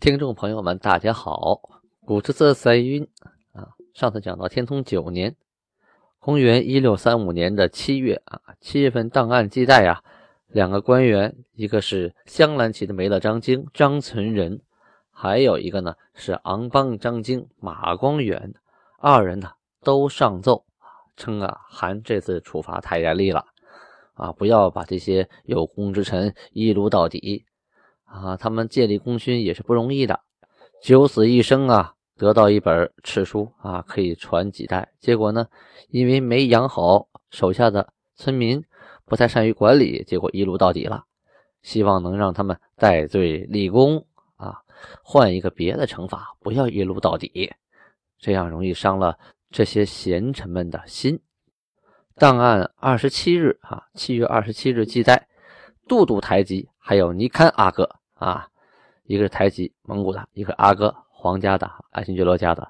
听众朋友们，大家好，古之色塞晕啊。上次讲到天通九年，公元一六三五年的七月啊，七月份档案记载啊，两个官员，一个是镶蓝旗的梅勒张经张存仁，还有一个呢是昂邦张经马光远，二人呢都上奏。称啊，韩这次处罚太严厉了啊！不要把这些有功之臣一撸到底啊！他们建立功勋也是不容易的，九死一生啊，得到一本赤书啊，可以传几代。结果呢，因为没养好手下的村民，不太善于管理，结果一撸到底了。希望能让他们戴罪立功啊，换一个别的惩罚，不要一撸到底，这样容易伤了。这些贤臣们的心。档案二十七日，啊，七月二十七日记载，杜度台吉还有尼堪阿哥啊，一个是台吉蒙古的，一个阿哥皇家的爱新觉罗家的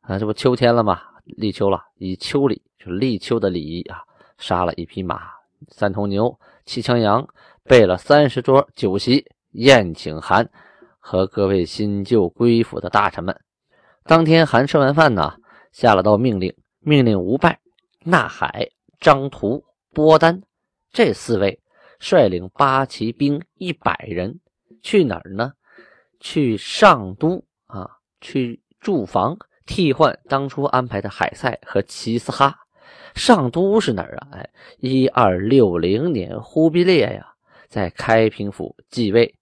啊，这不秋天了吗？立秋了，以秋礼就是立秋的礼仪啊，杀了一匹马，三头牛，七枪羊，备了三十桌酒席，宴请韩和各位新旧归府的大臣们。当天韩吃完饭呢。下了道命令，命令吴拜、纳海、张图、波丹这四位率领八旗兵一百人去哪儿呢？去上都啊，去驻防替换当初安排的海塞和齐斯哈。上都是哪儿啊？哎，一二六零年，忽必烈呀在开平府继位，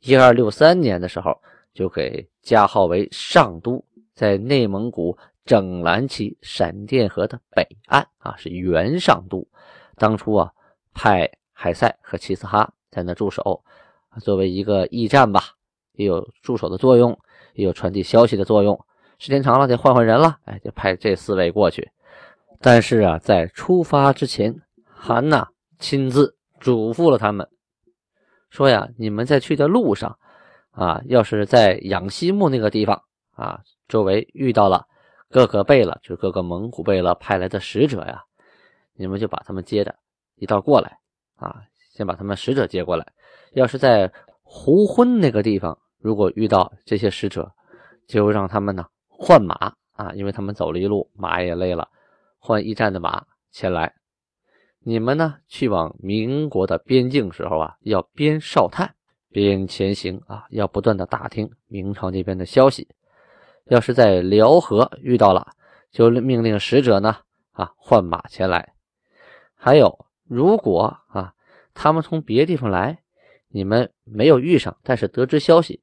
一二六三年的时候就给加号为上都，在内蒙古。整蓝旗闪电河的北岸啊，是原上都。当初啊，派海塞和齐斯哈在那驻守，作为一个驿站吧，也有驻守的作用，也有传递消息的作用。时间长了，得换换人了，哎，就派这四位过去。但是啊，在出发之前，韩呐亲自嘱咐了他们，说呀，你们在去的路上啊，要是在养西木那个地方啊，周围遇到了。各个贝勒就是各个蒙古贝勒派来的使者呀，你们就把他们接着一道过来啊，先把他们使者接过来。要是在胡昏那个地方，如果遇到这些使者，就让他们呢换马啊，因为他们走了一路，马也累了，换驿站的马前来。你们呢去往民国的边境时候啊，要边哨探边前行啊，要不断的打听明朝那边的消息。要是在辽河遇到了，就命令使者呢啊换马前来。还有，如果啊他们从别地方来，你们没有遇上，但是得知消息，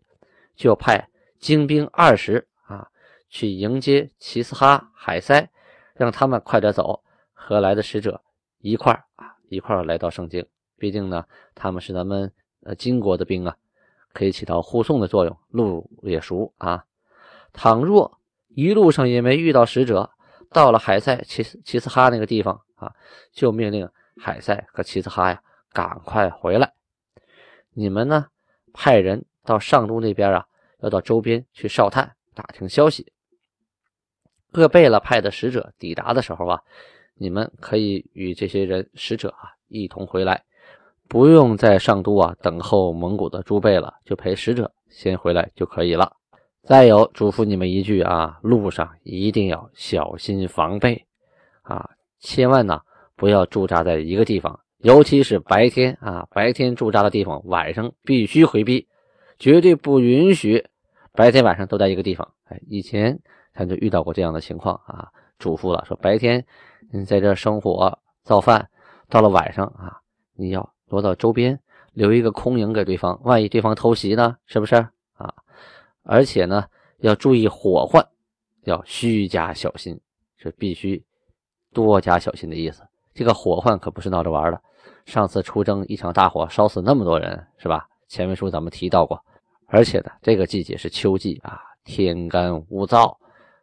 就派精兵二十啊去迎接齐斯哈、海塞，让他们快点走，和来的使者一块啊一块来到盛京。毕竟呢，他们是咱们呃金国的兵啊，可以起到护送的作用，路也熟啊。倘若一路上也没遇到使者，到了海塞齐齐斯哈那个地方啊，就命令海塞和齐斯哈呀赶快回来。你们呢，派人到上都那边啊，要到周边去哨探打听消息。各贝勒派的使者抵达的时候啊，你们可以与这些人使者啊一同回来，不用在上都啊等候蒙古的诸贝了，就陪使者先回来就可以了。再有嘱咐你们一句啊，路上一定要小心防备啊，千万呢不要驻扎在一个地方，尤其是白天啊，白天驻扎的地方，晚上必须回避，绝对不允许白天晚上都在一个地方。哎，以前咱就遇到过这样的情况啊，嘱咐了说白天你在这生火造饭，到了晚上啊，你要挪到周边留一个空营给对方，万一对方偷袭呢，是不是啊？而且呢，要注意火患，要虚加小心，是必须多加小心的意思。这个火患可不是闹着玩的。上次出征一场大火，烧死那么多人，是吧？前文书咱们提到过，而且呢，这个季节是秋季啊，天干物燥，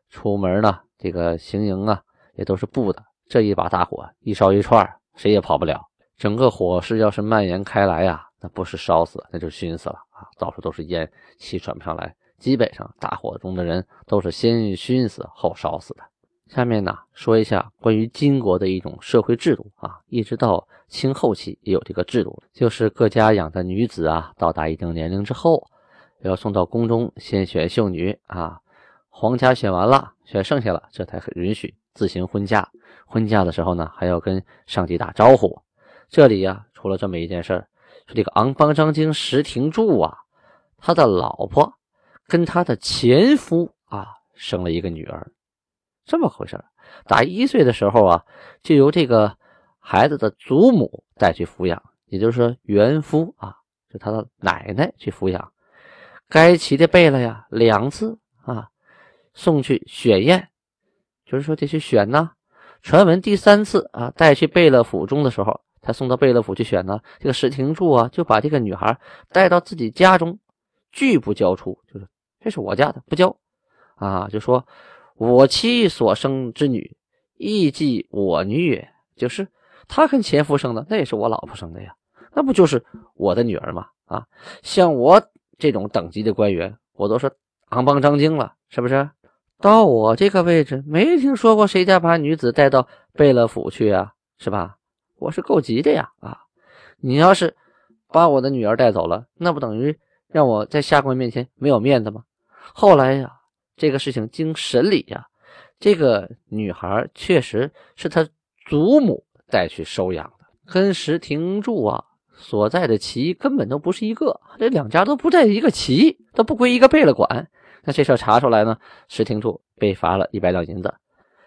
出门呢，这个行营啊也都是布的。这一把大火一烧一串，谁也跑不了。整个火势要是蔓延开来呀，那不是烧死，那就熏死了啊！到处都是烟，气喘不上来。基本上大火中的人都是先熏死后烧死的。下面呢，说一下关于金国的一种社会制度啊，一直到清后期也有这个制度，就是各家养的女子啊，到达一定年龄之后，要送到宫中先选秀女啊，皇家选完了，选剩下了，这才允许自行婚嫁。婚嫁的时候呢，还要跟上级打招呼。这里呀，出了这么一件事儿，说这个昂邦张京石廷柱啊，他的老婆跟他的前夫啊生了一个女儿。这么回事打一岁的时候啊，就由这个孩子的祖母带去抚养，也就是说原夫啊，就他的奶奶去抚养。该齐的贝勒呀，两次啊送去选验，就是说得去选呢。传闻第三次啊带去贝勒府中的时候，他送到贝勒府去选呢。这个石廷柱啊就把这个女孩带到自己家中，拒不交出，就是这是我家的，不交啊，就说。我妻所生之女，亦即我女也。就是他跟前夫生的，那也是我老婆生的呀，那不就是我的女儿吗？啊，像我这种等级的官员，我都是昂邦张京了，是不是？到我这个位置，没听说过谁家把女子带到贝勒府去啊，是吧？我是够急的呀！啊，你要是把我的女儿带走了，那不等于让我在下官面前没有面子吗？后来呀。这个事情经审理呀，这个女孩确实是他祖母带去收养的，跟石廷柱啊所在的旗根本都不是一个，这两家都不在一个旗，都不归一个贝勒管。那这事查出来呢，石廷柱被罚了一百两银子，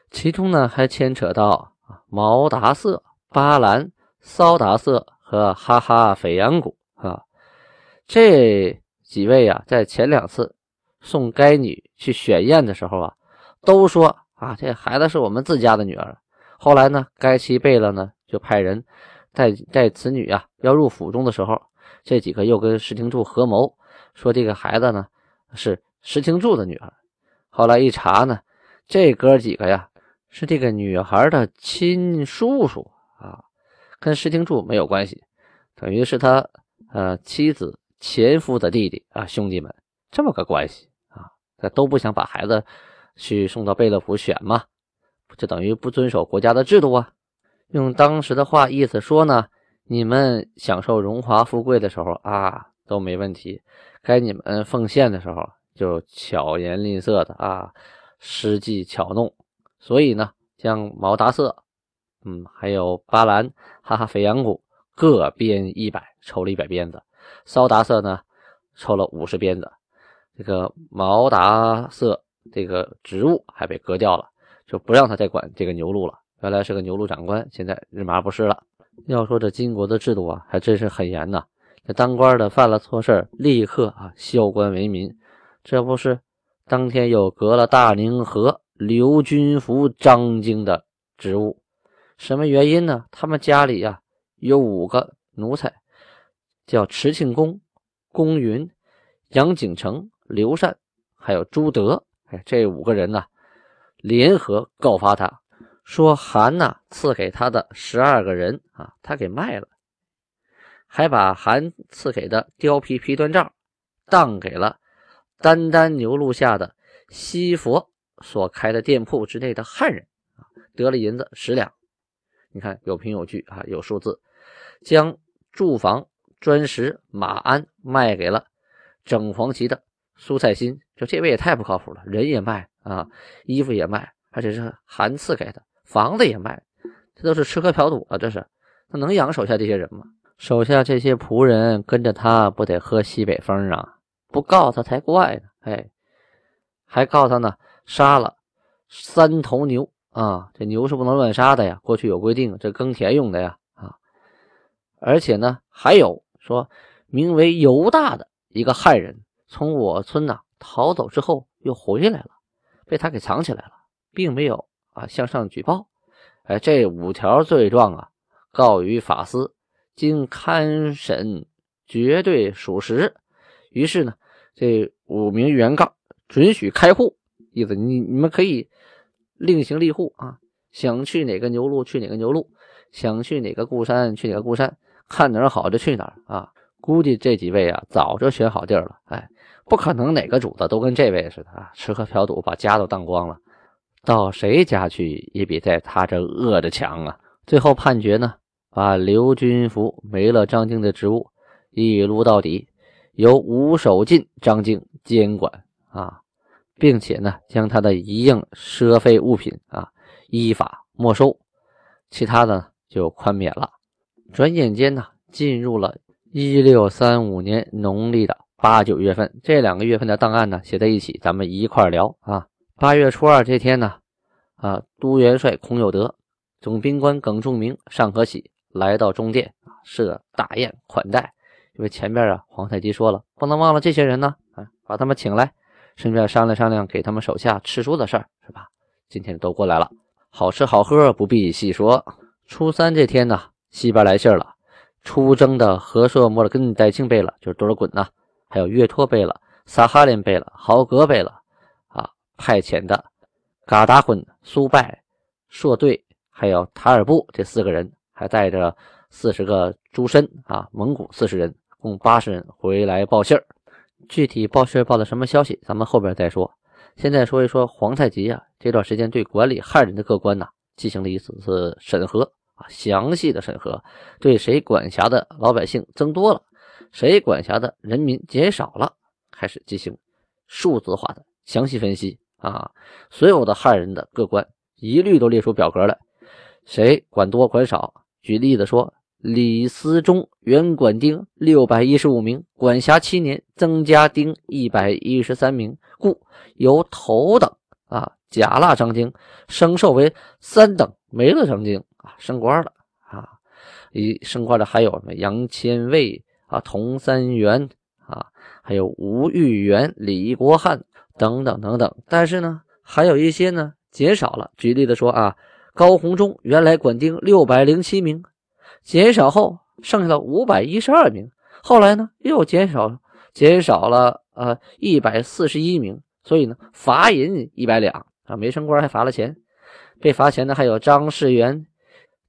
其中呢还牵扯到毛达色、巴兰、骚达色和哈哈斐扬古啊这几位啊，在前两次。送该女去选验的时候啊，都说啊，这孩子是我们自家的女儿。后来呢，该妻贝勒呢就派人带带此女啊要入府中的时候，这几个又跟石廷柱合谋，说这个孩子呢是石廷柱的女儿。后来一查呢，这哥几个呀是这个女孩的亲叔叔啊，跟石廷柱没有关系，等于是他呃妻子前夫的弟弟啊兄弟们这么个关系。那都不想把孩子去送到贝勒府选嘛，就等于不遵守国家的制度啊。用当时的话意思说呢，你们享受荣华富贵的时候啊都没问题，该你们奉献的时候就巧言令色的啊，施计巧弄。所以呢，将毛达色，嗯，还有巴兰、哈哈肥羊谷各编一百，抽了一百鞭子；骚达瑟呢，抽了五十鞭子。这个毛达瑟这个职务还被革掉了，就不让他再管这个牛录了。原来是个牛录长官，现在日麻不是了。要说这金国的制度啊，还真是很严呐。这当官的犯了错事立刻啊削官为民。这不是当天又革了大宁河刘军福张京的职务，什么原因呢？他们家里呀有五个奴才，叫池庆公、公云、杨景成。刘禅还有朱德，哎，这五个人呢，联合告发他，说韩呐赐给他的十二个人啊，他给卖了，还把韩赐给的貂皮皮缎罩当给了丹丹牛录下的西佛所开的店铺之内的汉人啊，得了银子十两。你看有凭有据啊，有数字，将住房砖石马鞍卖给了整黄旗的。苏菜心，就这位也太不靠谱了，人也卖啊，衣服也卖，而且是韩赐给的，房子也卖，这都是吃喝嫖赌啊！这是，他能养手下这些人吗？手下这些仆人跟着他，不得喝西北风啊？不告他才怪呢！哎，还告他呢，杀了三头牛啊！这牛是不能乱杀的呀，过去有规定，这耕田用的呀啊！而且呢，还有说名为犹大的一个汉人。从我村呐逃走之后又回来了，被他给藏起来了，并没有啊向上举报。哎，这五条罪状啊，告于法司，经勘审绝对属实。于是呢，这五名原告准许开户，意思你你们可以另行立户啊，想去哪个牛路去哪个牛路，想去哪个固山去哪个固山，看哪儿好就去哪儿啊。估计这几位啊早就选好地儿了，哎，不可能哪个主子都跟这位似的啊，吃喝嫖赌把家都当光了，到谁家去也比在他这饿着强啊。最后判决呢，把刘军福没了张静的职务，一撸到底。由吴守进、张静监管啊，并且呢，将他的一应奢费物品啊依法没收，其他的就宽免了。转眼间呢，进入了一六三五年农历的八九月份，这两个月份的档案呢写在一起，咱们一块聊啊。八月初二这天呢，啊，都元帅孔有德、总兵官耿仲明、尚可喜来到中殿，设大宴款待。因为前边啊，皇太极说了，不能忘了这些人呢，啊，把他们请来，顺便商量商量给他们手下吃书的事儿，是吧？今天都过来了，好吃好喝不必细说。初三这天呢，西边来信了，出征的和硕莫尔根代庆贝勒，就是多尔衮呐，还有岳托贝勒，萨哈林贝勒，豪格贝勒，啊，派遣的嘎达浑、苏拜、硕队，还有塔尔布这四个人，还带着四十个诸身啊，蒙古四十人。共八十人回来报信儿，具体报信报的什么消息，咱们后边再说。现在说一说皇太极啊，这段时间对管理汉人的各官呐，进行了一次次审核啊，详细的审核，对谁管辖的老百姓增多了，谁管辖的人民减少了，开始进行数字化的详细分析啊，所有的汉人的各官一律都列出表格来，谁管多管少。举例子说。李思忠原管丁六百一十五名，管辖七年，增加丁一百一十三名，故由头等啊甲腊张京升授为三等，没了张京啊升官了啊，一升官的还有什么杨千卫啊、童三元啊，还有吴玉元、李国汉等等等等。但是呢，还有一些呢减少了。举例子说啊，高鸿忠原来管丁六百零七名。减少后剩下了五百一十二名，后来呢又减少，减少了呃一百四十一名，所以呢罚银一百两啊，没升官还罚了钱。被罚钱的还有张世元、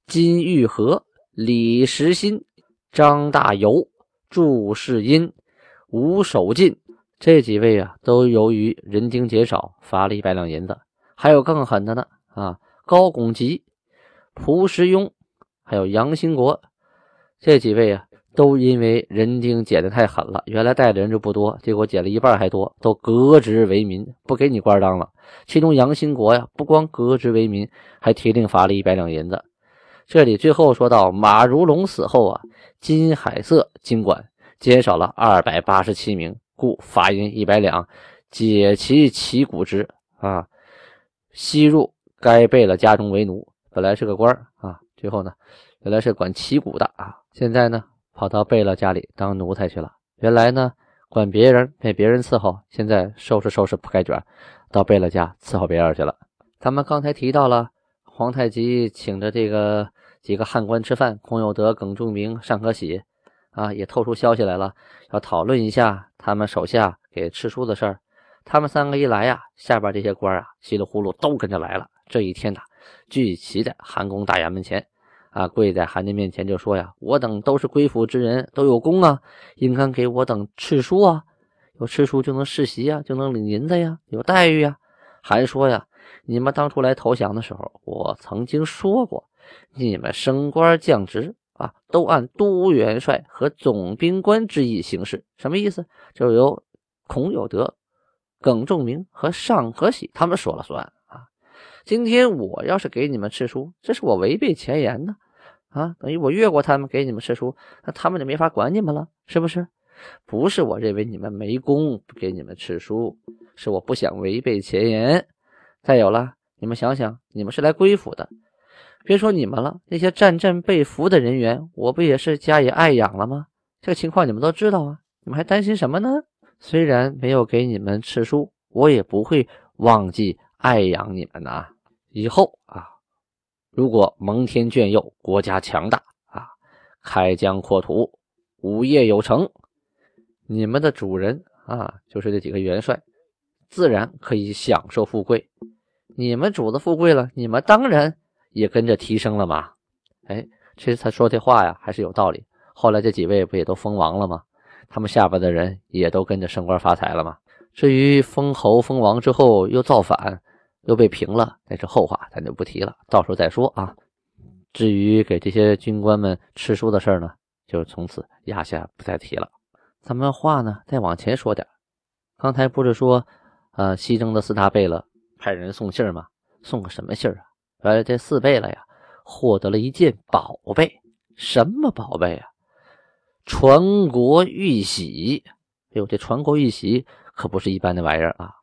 金玉和、李时新、张大猷、祝世英、吴守进这几位啊，都由于人丁减少罚了一百两银子。还有更狠的呢啊，高拱吉、蒲时庸。还有杨兴国这几位啊，都因为人丁减的太狠了，原来带的人就不多，结果减了一半还多，都革职为民，不给你官当了。其中杨兴国呀，不光革职为民，还提令罚了一百两银子。这里最后说到马如龙死后啊，金海瑟经管减少了二百八十七名，故罚银一百两，解其旗鼓职啊，吸入该贝勒家中为奴，本来是个官啊。最后呢，原来是管旗鼓的啊，现在呢跑到贝勒家里当奴才去了。原来呢管别人被别人伺候，现在收拾收拾铺盖卷，到贝勒家伺候别人去了。咱们刚才提到了皇太极请的这个几个汉官吃饭，孔有德、耿仲明、尚可喜啊，也透出消息来了，要讨论一下他们手下给吃书的事儿。他们三个一来呀，下边这些官啊稀里糊涂都跟着来了。这一天呐，聚齐在韩宫大衙门前。啊，跪在韩家面前就说呀：“我等都是归附之人，都有功啊，应该给我等敕书啊，有敕书就能世袭啊，就能领银子呀，有待遇呀。”还说呀：“你们当初来投降的时候，我曾经说过，你们升官降职啊，都按都元帅和总兵官之意行事。什么意思？就由孔有德、耿仲明和尚可喜他们说了算啊。今天我要是给你们赐书，这是我违背前言呢。”啊，等于我越过他们给你们吃书，那他们就没法管你们了，是不是？不是我认为你们没功不给你们吃书，是我不想违背前言。再有了，你们想想，你们是来归府的，别说你们了，那些战阵被俘的人员，我不也是加以爱养了吗？这个情况你们都知道啊，你们还担心什么呢？虽然没有给你们吃书，我也不会忘记爱养你们呐。以后啊。如果蒙天眷佑，国家强大啊，开疆扩土，武业有成，你们的主人啊，就是这几个元帅，自然可以享受富贵。你们主子富贵了，你们当然也跟着提升了嘛。哎，其实他说这话呀，还是有道理。后来这几位不也都封王了吗？他们下边的人也都跟着升官发财了吗？至于封侯封王之后又造反，又被平了，那是后话，咱就不提了，到时候再说啊。至于给这些军官们吃书的事呢，就从此压下不再提了。咱们话呢再往前说点，刚才不是说，呃，西征的四大贝勒派人送信吗？送个什么信啊？原来这四贝勒呀，获得了一件宝贝，什么宝贝啊？传国玉玺。哎呦，这传国玉玺可不是一般的玩意儿啊！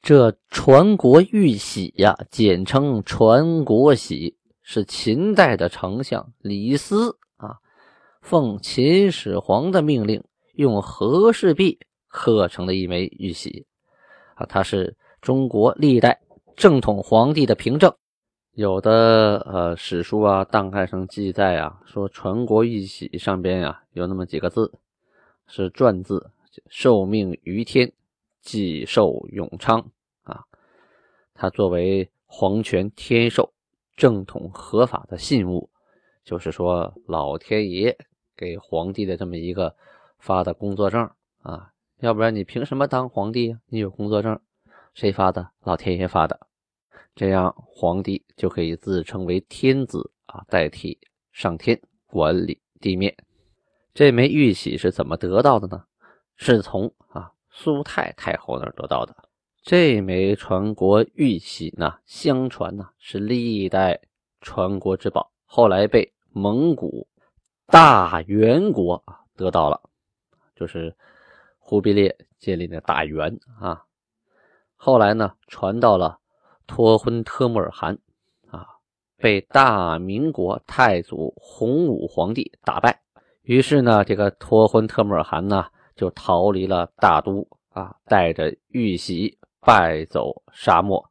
这传国玉玺呀，简称传国玺，是秦代的丞相李斯啊，奉秦始皇的命令，用和氏璧刻成的一枚玉玺啊，它是中国历代正统皇帝的凭证。有的呃史书啊、档案上记载啊，说传国玉玺上边呀有那么几个字，是篆字，受命于天，既寿永昌啊。它作为皇权天授、正统合法的信物，就是说老天爷给皇帝的这么一个发的工作证啊，要不然你凭什么当皇帝啊？你有工作证，谁发的？老天爷发的。这样，皇帝就可以自称为天子啊，代替上天管理地面。这枚玉玺是怎么得到的呢？是从啊苏太太后那儿得到的。这枚传国玉玺呢，相传呢是历代传国之宝，后来被蒙古大元国啊得到了，就是忽必烈建立的大元啊。后来呢，传到了。托婚特木尔汗啊，被大明国太祖洪武皇帝打败，于是呢，这个托婚特木尔汗呢就逃离了大都啊，带着玉玺败走沙漠。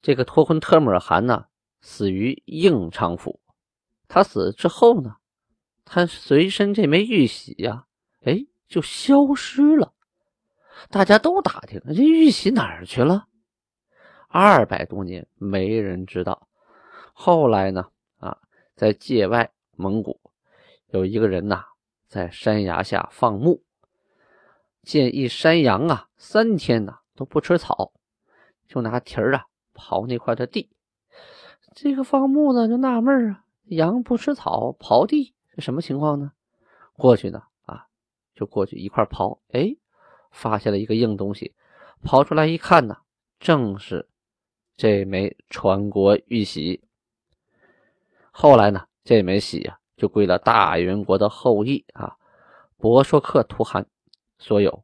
这个托婚特木尔汗呢死于应昌府，他死之后呢，他随身这枚玉玺呀，哎，就消失了。大家都打听，这玉玺哪儿去了？二百多年没人知道。后来呢？啊，在界外蒙古有一个人呐，在山崖下放牧，见一山羊啊，三天呐都不吃草，就拿蹄儿啊刨那块的地。这个放牧的就纳闷啊，羊不吃草，刨地是什么情况呢？过去呢，啊，就过去一块刨，哎，发现了一个硬东西，跑出来一看呢，正是。这枚传国玉玺，后来呢，这枚玺呀就归了大元国的后裔啊，博硕克图汗所有。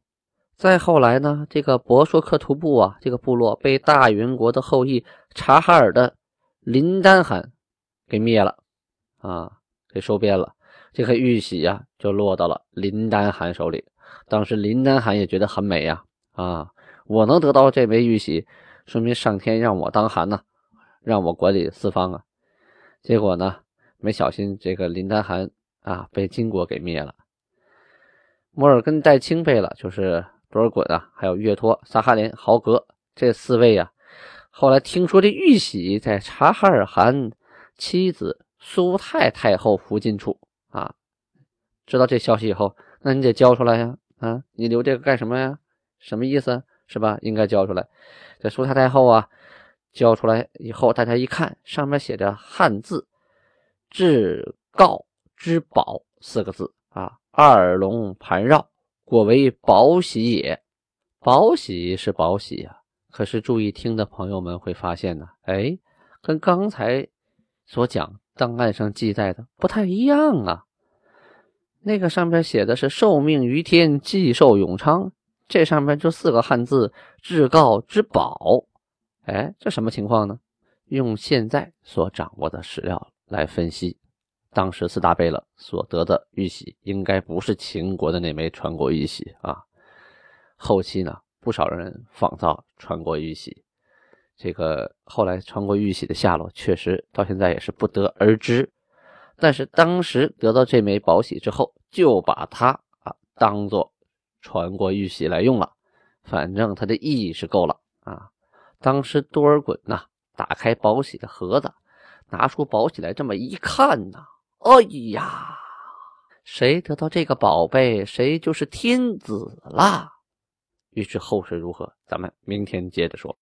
再后来呢，这个博硕克图部啊，这个部落被大元国的后裔察哈尔的林丹汗给灭了啊，给收编了。这个玉玺呀，就落到了林丹汗手里。当时林丹汗也觉得很美呀，啊，我能得到这枚玉玺。说明上天让我当汗呢，让我管理四方啊。结果呢，没小心这个林丹汗啊被金国给灭了。摩尔根代清贝勒就是多尔衮啊，还有岳托、萨哈林、豪格这四位啊，后来听说这玉玺在察哈尔汗妻子苏太太后附近处啊，知道这消息以后，那你得交出来呀啊，你留这个干什么呀？什么意思？是吧？应该交出来。这苏太太后啊，交出来以后，大家一看，上面写着汉字“至告之宝”四个字啊，二龙盘绕，果为宝玺也。宝玺是宝玺啊，可是注意听的朋友们会发现呢，哎，跟刚才所讲档案上记载的不太一样啊。那个上面写的是“受命于天，既寿永昌”。这上面就四个汉字“至高之宝”，哎，这什么情况呢？用现在所掌握的史料来分析，当时四大贝勒所得的玉玺，应该不是秦国的那枚传国玉玺啊。后期呢，不少人仿造传国玉玺，这个后来传国玉玺的下落，确实到现在也是不得而知。但是当时得到这枚宝玺之后，就把它啊当做。传国玉玺来用了。反正它的意义是够了啊！当时多尔衮呐，打开宝玺的盒子，拿出宝玺来，这么一看呐，哎呀，谁得到这个宝贝，谁就是天子啦！欲知后事如何，咱们明天接着说。